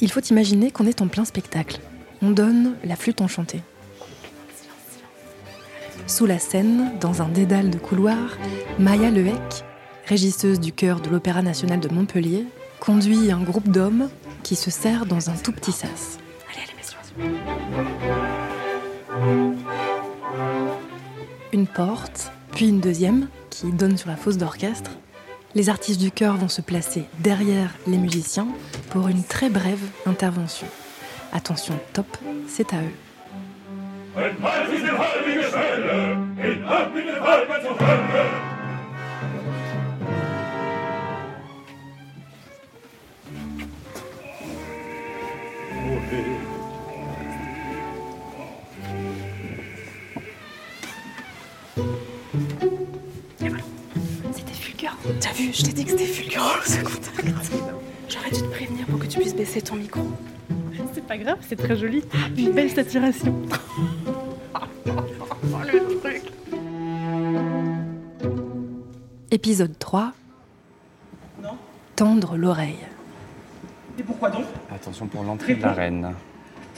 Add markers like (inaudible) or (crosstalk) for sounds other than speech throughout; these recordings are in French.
Il faut imaginer qu'on est en plein spectacle. On donne la flûte enchantée. Sous la scène, dans un dédale de couloirs, Maya Lehec, régisseuse du chœur de l'Opéra national de Montpellier, conduit un groupe d'hommes qui se sert dans un tout petit sas. Allez, allez, messieurs. Une porte, puis une deuxième, qui donne sur la fosse d'orchestre. Les artistes du chœur vont se placer derrière les musiciens pour une très brève intervention. Attention, top, c'est à eux. T'as vu, je t'ai dit que c'était fulgurant le second acte. J'aurais dû te prévenir pour que tu puisses baisser ton micro. C'est pas grave, c'est très joli. Une belle saturation. Épisode 3. Tendre l'oreille. Et pourquoi donc? Attention pour l'entrée de la reine.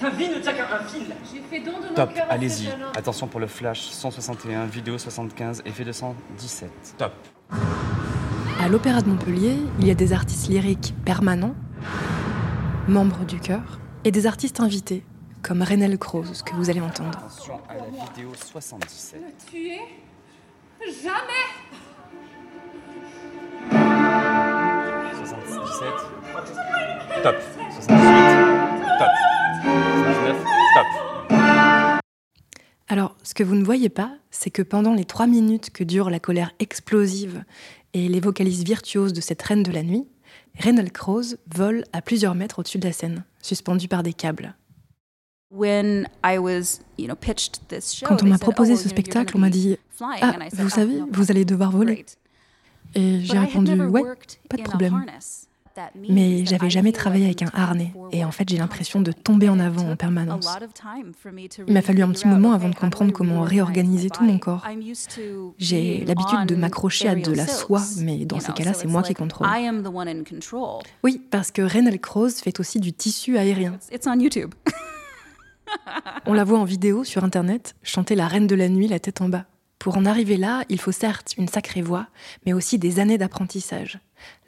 Ta vie ne tient qu'à un fil. J'ai fait don de mon Top, cœur à allez-y. ce jeune homme. Attention pour le flash 161, vidéo 75, effet 217. Top. À l'Opéra de Montpellier, il y a des artistes lyriques permanents, membres du chœur, et des artistes invités, comme Renel Croze, que vous allez entendre. Attention à la vidéo 77. Me tuer Jamais 77. Top. 78. Top. 79. Top. Alors, ce que vous ne voyez pas, c'est que pendant les trois minutes que dure la colère explosive et les vocalises virtuoses de cette reine de la nuit, Renel Croze vole à plusieurs mètres au-dessus de la scène, suspendu par des câbles. Quand on m'a proposé "Oh, ce spectacle, on m'a dit flying." Ah, said, vous "Oh, savez, vous allez devoir voler. great." Et j'ai répondu Ouais, pas de problème. Mais j'avais jamais travaillé avec un harnais, et en fait j'ai l'impression de tomber en avant en permanence. Il m'a fallu un petit moment avant de comprendre comment réorganiser tout mon corps. J'ai l'habitude de m'accrocher à de la soie, mais dans ces cas-là, c'est moi qui contrôle. Oui, parce que Renel Croze fait aussi du tissu aérien. On la voit en vidéo sur internet chanter la reine de la nuit la tête en bas. Pour en arriver là, il faut certes une sacrée voix, mais aussi des années d'apprentissage.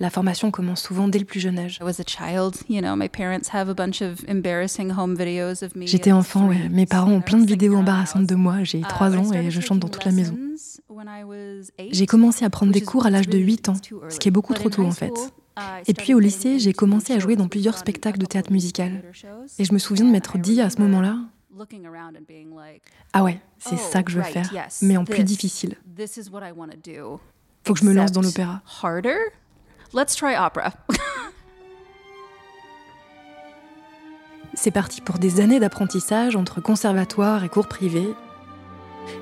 La formation commence souvent dès le plus jeune âge. J'étais enfant, ouais. Mes parents ont plein de vidéos embarrassantes de moi. J'ai Uh, 3 I ans et je chante dans toute la maison. J'ai commencé à prendre des cours à l'âge de really- 8 ans, ce qui est beaucoup trop tôt en fait. I Et puis au lycée, j'ai commencé à jouer dans plusieurs spectacles de théâtre musical. Et je me souviens de m'être dit à ce moment-là, ah ouais, c'est oh, ça que je veux faire, mais en plus difficile. Faut que je me lance dans l'opéra. Let's try opera. C'est parti pour des années d'apprentissage entre conservatoire et cours privés.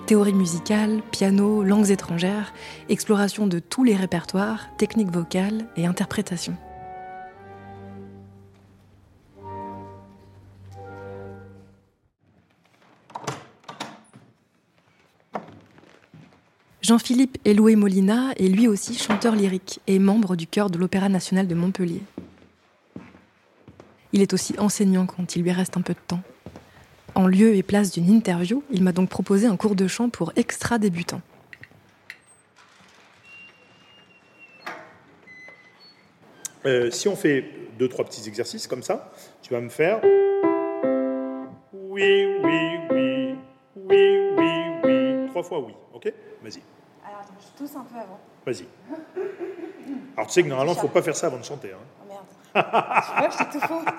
Théorie musicale, piano, langues étrangères, exploration de tous les répertoires, techniques vocales et interprétation. Jean-Philippe Eloué Molina est lui aussi chanteur lyrique et membre du chœur de l'Opéra national de Montpellier. Il est aussi enseignant quand il lui reste un peu de temps. En lieu et place d'une interview, il m'a donc proposé un cours de chant pour extra débutants. Euh, si on fait deux, trois petits exercices comme ça, tu vas me faire. Oui, oui, oui. Oui, oui, oui. Trois fois oui. Ok? Vas-y. Je tousse un peu avant. Vas-y. Alors tu sais que normalement, il ne faut pas faire ça avant de chanter. hein. Oh merde. tu vois j'étais tout faux. (laughs)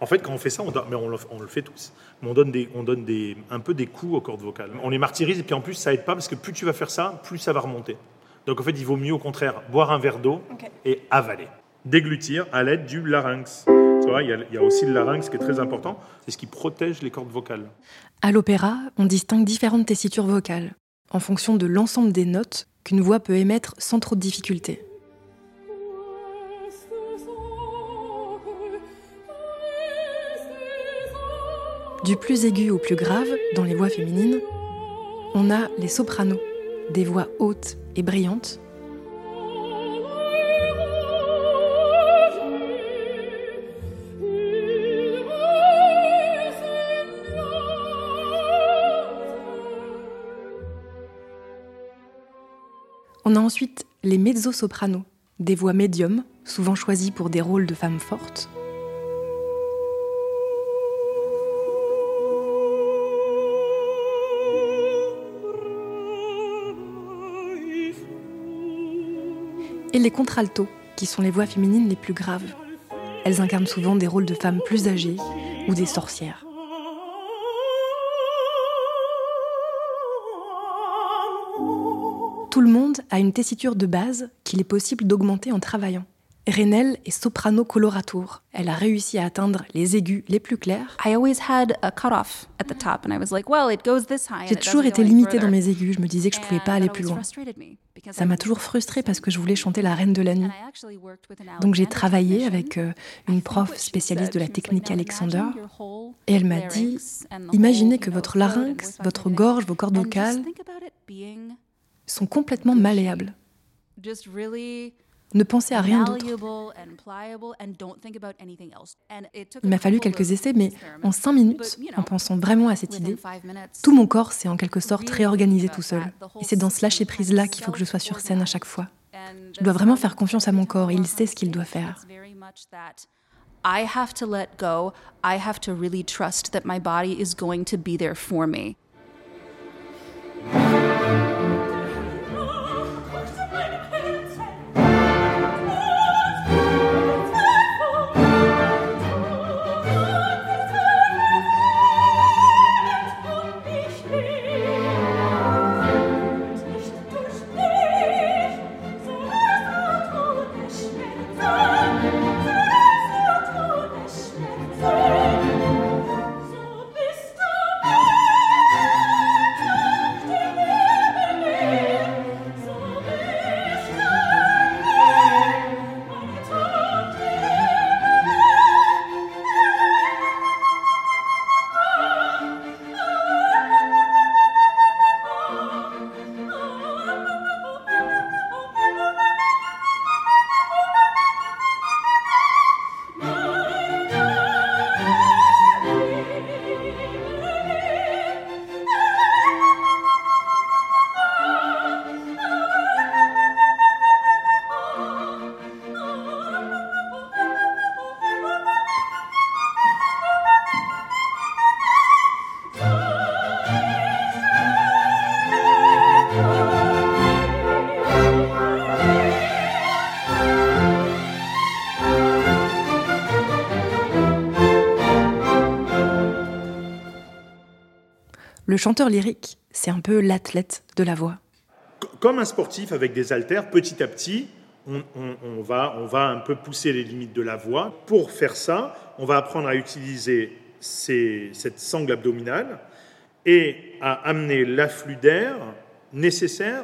En fait, quand on fait ça, on, doit- mais on, le, on le fait tous. Mais on donne, des, on donne des, un peu des coups aux cordes vocales. On les martyrise et puis en plus, ça aide pas parce que plus tu vas faire ça, plus ça va remonter. Donc en fait, il vaut mieux au contraire boire un verre d'eau et avaler. Déglutir à l'aide du larynx. Tu vois, il y, a, il y a aussi le larynx qui est très important. C'est ce qui protège les cordes vocales. À l'opéra, on distingue différentes tessitures vocales, en fonction de l'ensemble des notes qu'une voix peut émettre sans trop de difficulté. Du plus aigu au plus grave, dans les voix féminines, on a les sopranos, des voix hautes et brillantes, On a ensuite les mezzo-sopranos, des voix médiums, souvent choisies pour des rôles de femmes fortes. Et les contraltos, qui sont les voix féminines les plus graves. Elles incarnent souvent des rôles de femmes plus âgées ou des sorcières. Tout le monde a une tessiture de base qu'il est possible d'augmenter en travaillant. Renelle est soprano coloratur. Elle a réussi à atteindre les aigus les plus clairs. J'ai toujours été limitée dans mes aigus. Je me disais que je pouvais pas aller plus loin. Ça m'a toujours frustrée parce que je voulais chanter la reine de la nuit. Donc j'ai travaillé avec euh, une prof spécialiste de la technique Alexander. Et elle m'a dit, imaginez que votre larynx, votre gorge, vos cordes vocales sont complètement malléables. Ne pensez à rien d'autre. Il m'a fallu quelques essais, mais en cinq minutes, en pensant vraiment à cette idée, tout mon corps s'est en quelque sorte réorganisé tout seul. Et c'est dans ce system lâcher kind prise-là of qu'il faut que je sois sur scène à chaque fois. Je dois vraiment faire confiance à mon corps, il walk sait ce qu'il doit faire. I have to let go. I have to really trust that my body is going to be there for me. Le chanteur lyrique, c'est un peu l'athlète de la voix. Comme un sportif avec des haltères, petit à petit, on, on- on va, on va un peu pousser les limites de la voix. Pour faire ça, on va apprendre à utiliser ces- cette sangle abdominale et à amener l'afflux d'air nécessaire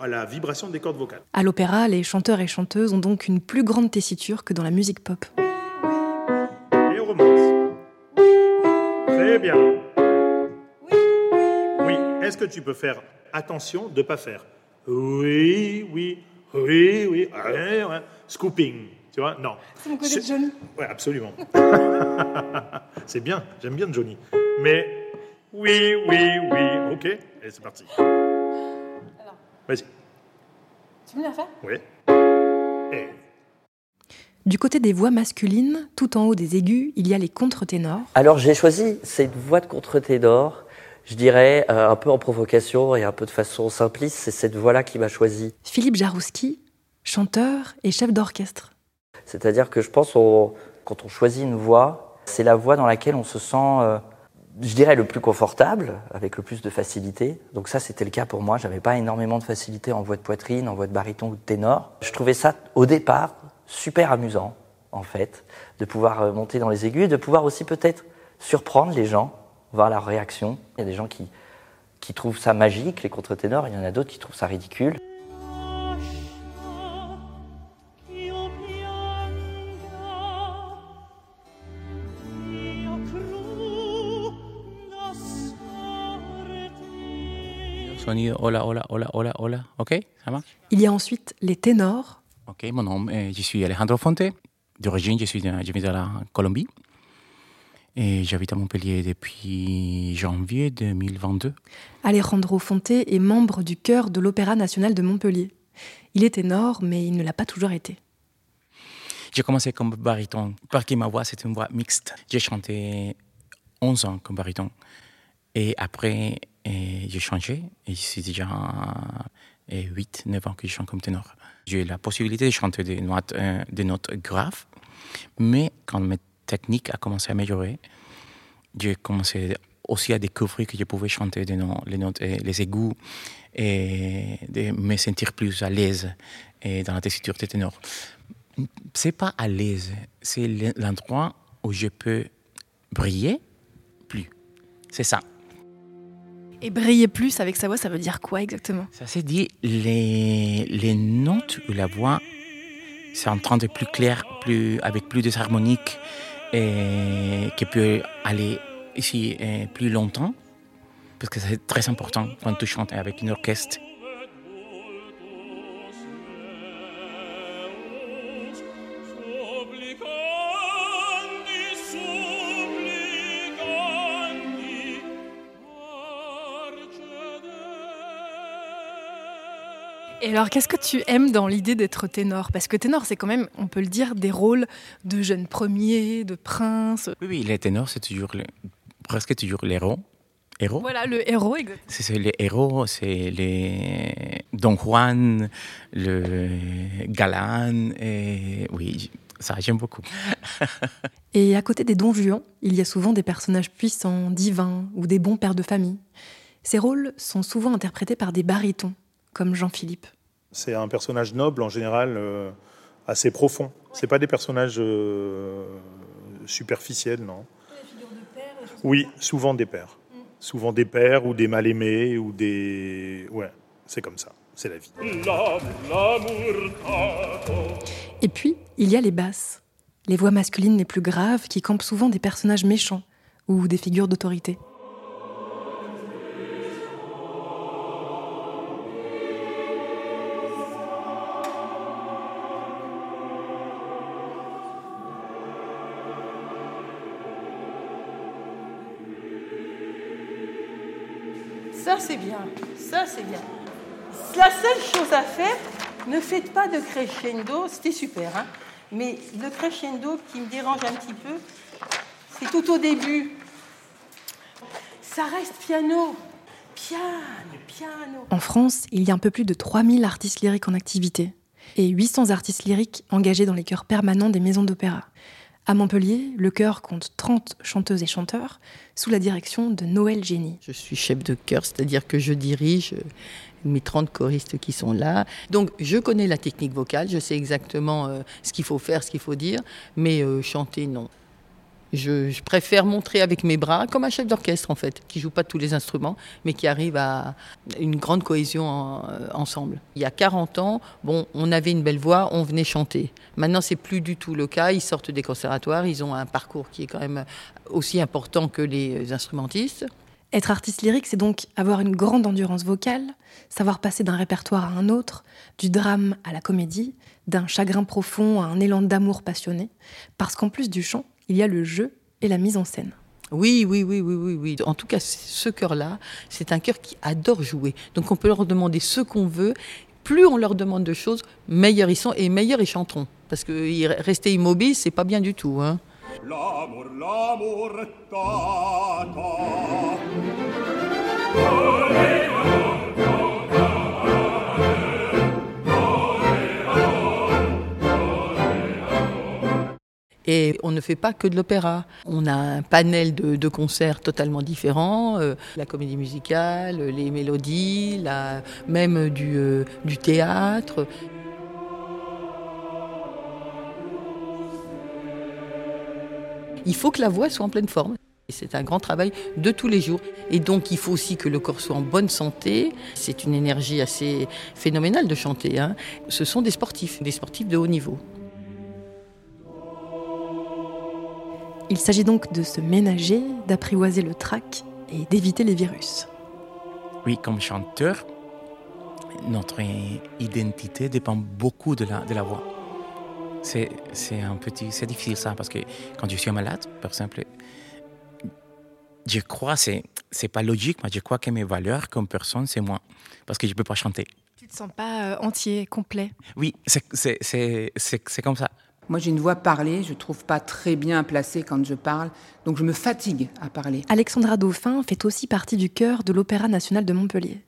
à la vibration des cordes vocales. À l'opéra, les chanteurs et chanteuses ont donc une plus grande tessiture que dans la musique pop. Et on remonte. Très bien. Est-ce que tu peux faire attention de ne pas faire oui, oui, oui, oui, ouais, ouais. scooping, tu vois? Non. C'est mon côté de Johnny. Oui, absolument. (laughs) c'est bien, j'aime bien Johnny. Mais oui, oui, oui, ok, et c'est parti. Vas-y, Tu veux la faire? Oui. Et Du côté des voix masculines, tout en haut des aigus, il y a les contre-ténors. Alors j'ai choisi cette voix de contre-ténor, je dirais euh, un peu en provocation et un peu de façon simpliste, c'est cette voix-là qui m'a choisi. Philippe Jarouski, chanteur et chef d'orchestre. C'est-à-dire que je pense on- quand on choisit une voix, c'est la voix dans laquelle on se sent, euh, je dirais, le plus confortable, avec le plus de facilité. Donc ça, c'était le cas pour moi. J'avais pas énormément de facilité en voix de poitrine, en voix de baryton ou de ténor. Je trouvais ça, au départ, super amusant, en fait, de pouvoir euh, monter dans les aigus et de pouvoir aussi peut-être surprendre les gens, voir leur réaction. Il y a des gens qui, qui trouvent ça magique, les contre-ténors, il y en a d'autres qui trouvent ça ridicule. Sonido hola, hola, hola, hola, hola. Ok, ça marche? Il y a ensuite les ténors, Ok, mon nom, je suis Alejandro Fonte. D'origine, je suis de, je viens de la Colombie. Et j'habite à Montpellier depuis janvier 2022. Alejandro Fonte est membre du chœur de l'Opéra national de Montpellier. Il est ténor, mais il ne l'a pas toujours été. J'ai commencé comme baryton, parce que ma voix, c'est une voix mixte. J'ai chanté 11 ans comme baryton. Et après, et j'ai changé. Et c'est déjà 8, 9 ans que je chante comme ténor. J'ai la possibilité de chanter des notes, euh, des notes graves. Mais quand ma technique a commencé à améliorer, j'ai commencé aussi à découvrir que je pouvais chanter des notes, les notes, et les égouts et de me sentir plus à l'aise dans la tessiture des ténors. C'est pas à l'aise, c'est l'endroit où je peux briller plus. C'est ça. Et briller plus avec sa voix, ça veut dire quoi exactement? Ça c'est dit les, les notes où la voix c'est en train de plus clair, plus, avec plus de harmoniques et qui peut aller ici plus longtemps parce que c'est très important quand tu chantes avec une orchestre. Et alors, qu'est-ce que tu aimes dans l'idée d'être ténor? Parce que ténor, c'est quand même, on peut le dire, des rôles de jeunes premiers, de princes. Oui, oui, les ténors, c'est toujours presque toujours l'héros. Héros. Voilà, le héros, exactement. C'est les héros, c'est les Don Juan, le Galan, et oui, ça, j'aime beaucoup. (laughs) et à côté des Don Juan, il y a souvent des personnages puissants, divins, ou des bons pères de famille. Ces rôles sont souvent interprétés par des barytons, comme Jean-Philippe. C'est un personnage noble en général, euh, assez profond. C'est pas des personnages euh, superficiels, non. Oui, souvent des pères. Souvent des pères ou des mal-aimés ou des... Ouais, c'est comme ça, c'est la vie. Et puis, il y a les basses, les voix masculines les plus graves qui campent souvent des personnages méchants ou des figures d'autorité. Pas de crescendo. C'était super, hein Mais le crescendo qui me dérange un petit peu, c'est tout au début. Ça reste piano. Piano, piano. En France, il y a un peu plus de 3000 artistes lyriques en activité et 800 artistes lyriques engagés dans les chœurs permanents des maisons d'opéra. À Montpellier, le chœur compte 30 chanteuses et chanteurs sous la direction de Noël Génie. Je suis chef de chœur, c'est-à-dire que je dirige mes 30 choristes qui sont là. Donc je connais la technique vocale, je sais exactement euh, ce qu'il faut faire, ce qu'il faut dire, mais euh, chanter, non. Je, préfère montrer avec mes bras, comme un chef d'orchestre en fait, qui joue pas tous les instruments, mais qui arrive à une grande cohésion euh, ensemble. Il y a 40 ans, bon, on avait une belle voix, on venait chanter. Maintenant, c'est plus du tout le cas. Ils sortent des conservatoires, ils ont un parcours qui est quand même aussi important que les instrumentistes. Être artiste lyrique, c'est donc avoir une grande endurance vocale, savoir passer d'un répertoire à un autre, du drame à la comédie, d'un chagrin profond à un élan d'amour passionné, parce qu'en plus du chant, il y a le jeu et la mise en scène. Oui, oui, oui, oui, oui, oui. En tout cas, ce chœur-là, c'est un chœur qui adore jouer. Donc on peut leur demander ce qu'on veut. Plus on leur demande de choses, meilleurs ils sont et meilleurs ils chanteront. Parce que rester immobile, c'est pas bien du tout. Hein. L'amour, l'amour, Et on ne fait pas que de l'opéra. On a un panel de, concerts totalement différents, euh, la comédie musicale, les mélodies, même du, euh, du théâtre. Il faut que la voix soit en pleine forme. C'est un grand travail de tous les jours. Et donc, il faut aussi que le corps soit en bonne santé. C'est une énergie assez phénoménale de chanter. Hein. Ce sont des sportifs, des sportifs de haut niveau. Il s'agit donc de se ménager, d'apprivoiser le trac et d'éviter les virus. Oui, comme chanteur, notre identité dépend beaucoup de la, de la voix. C'est, un petit, c'est difficile ça parce que quand je suis malade, par exemple, je crois, c'est c'est pas logique, mais je crois que mes valeurs comme personne, c'est moi. Parce que je peux pas chanter. Tu te sens pas euh, entier, complet? Oui, c'est- c'est c'est- c'est- c'est comme ça. Moi, j'ai une voix parlée, je trouve pas très bien placée quand je parle, donc je me fatigue à parler. Alexandra Dauphin fait aussi partie du chœur de l'Opéra national de Montpellier.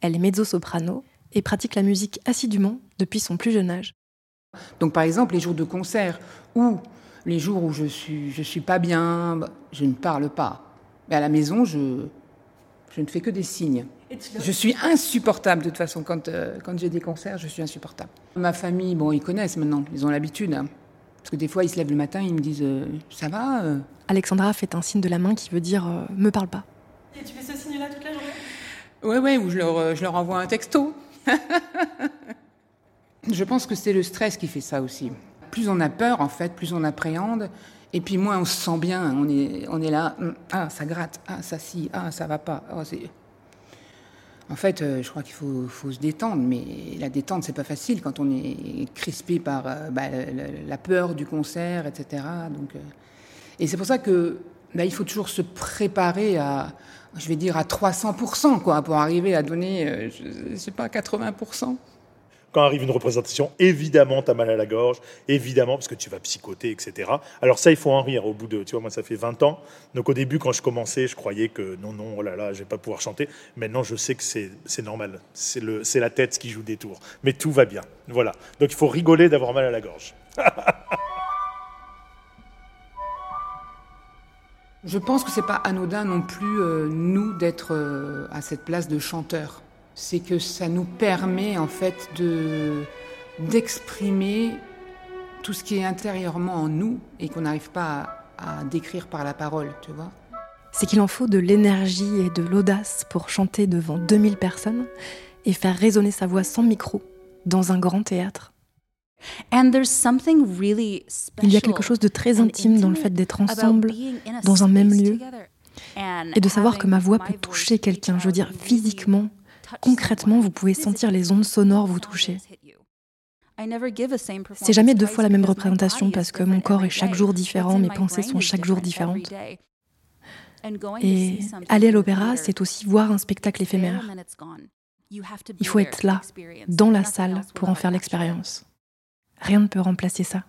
Elle est mezzo-soprano et pratique la musique assidûment depuis son plus jeune âge. Donc, par exemple, les jours de concert ou les jours où je suis, je suis pas bien, je ne parle pas. Mais à la maison, je, je ne fais que des signes. Je suis insupportable de toute façon. Quand, euh, quand j'ai des concerts, je suis insupportable. Ma famille, bon, ils connaissent maintenant, ils ont l'habitude. hein. Parce que des fois, ils se lèvent le matin, ils me disent euh, Ça va euh Alexandra fait un signe de la main qui veut dire euh, me parle pas. Et tu fais ce signe-là toute la journée? Ouais, ouais, ou je leur, je leur envoie un texto. (laughs) je pense que c'est le stress qui fait ça aussi. Plus on a peur, en fait, plus on appréhende, et puis moins on se sent bien. On est, on est là, hum, ah, ça gratte, ah, ça si, ah, ça va pas. Oh, en fait, euh, je crois qu'il faut, se détendre, mais la détente, c'est pas facile quand on est crispé par euh, bah, la, peur du concert, etc. Donc, euh, et c'est pour ça que bah, il faut toujours se préparer à, je vais dire, à 300%, quoi, pour arriver à donner, je, je sais pas, 80%. Quand arrive une représentation, évidemment, tu as mal à la gorge, évidemment, parce que tu vas psychoter, etc. Alors ça, il faut en rire au bout de, tu vois, moi, ça fait 20 ans. Donc au début, quand je commençais, je croyais que non, non, oh là là, je vais pas pouvoir chanter. Maintenant, je sais que c'est normal. C'est la tête qui joue des tours. Mais tout va bien. Voilà. Donc il faut rigoler d'avoir mal à la gorge. (laughs) Je pense que c'est pas anodin non plus, euh, nous, d'être euh, à cette place de chanteur. C'est que ça nous permet, en fait, de d'exprimer tout ce qui est intérieurement en nous et qu'on n'arrive pas à, à décrire par la parole, tu vois. C'est qu'il en faut de l'énergie et de l'audace pour chanter devant 2000 personnes et faire résonner sa voix sans micro dans un grand théâtre. And there's something really Il y a special quelque chose de très intime dans le fait d'être ensemble, being in a dans un même lieu, et de savoir que ma voix my peut voice toucher quelqu'un. Je veux dire, physiquement, concrètement, vous pouvez sentir les ondes sonores vous toucher. C'est jamais deux fois la même représentation parce que mon corps est chaque jour différent, mes pensées sont chaque jour différentes. Et aller à l'opéra, c'est aussi voir un spectacle éphémère. Il faut être là, dans la salle, pour en faire l'expérience. Rien ne peut remplacer ça.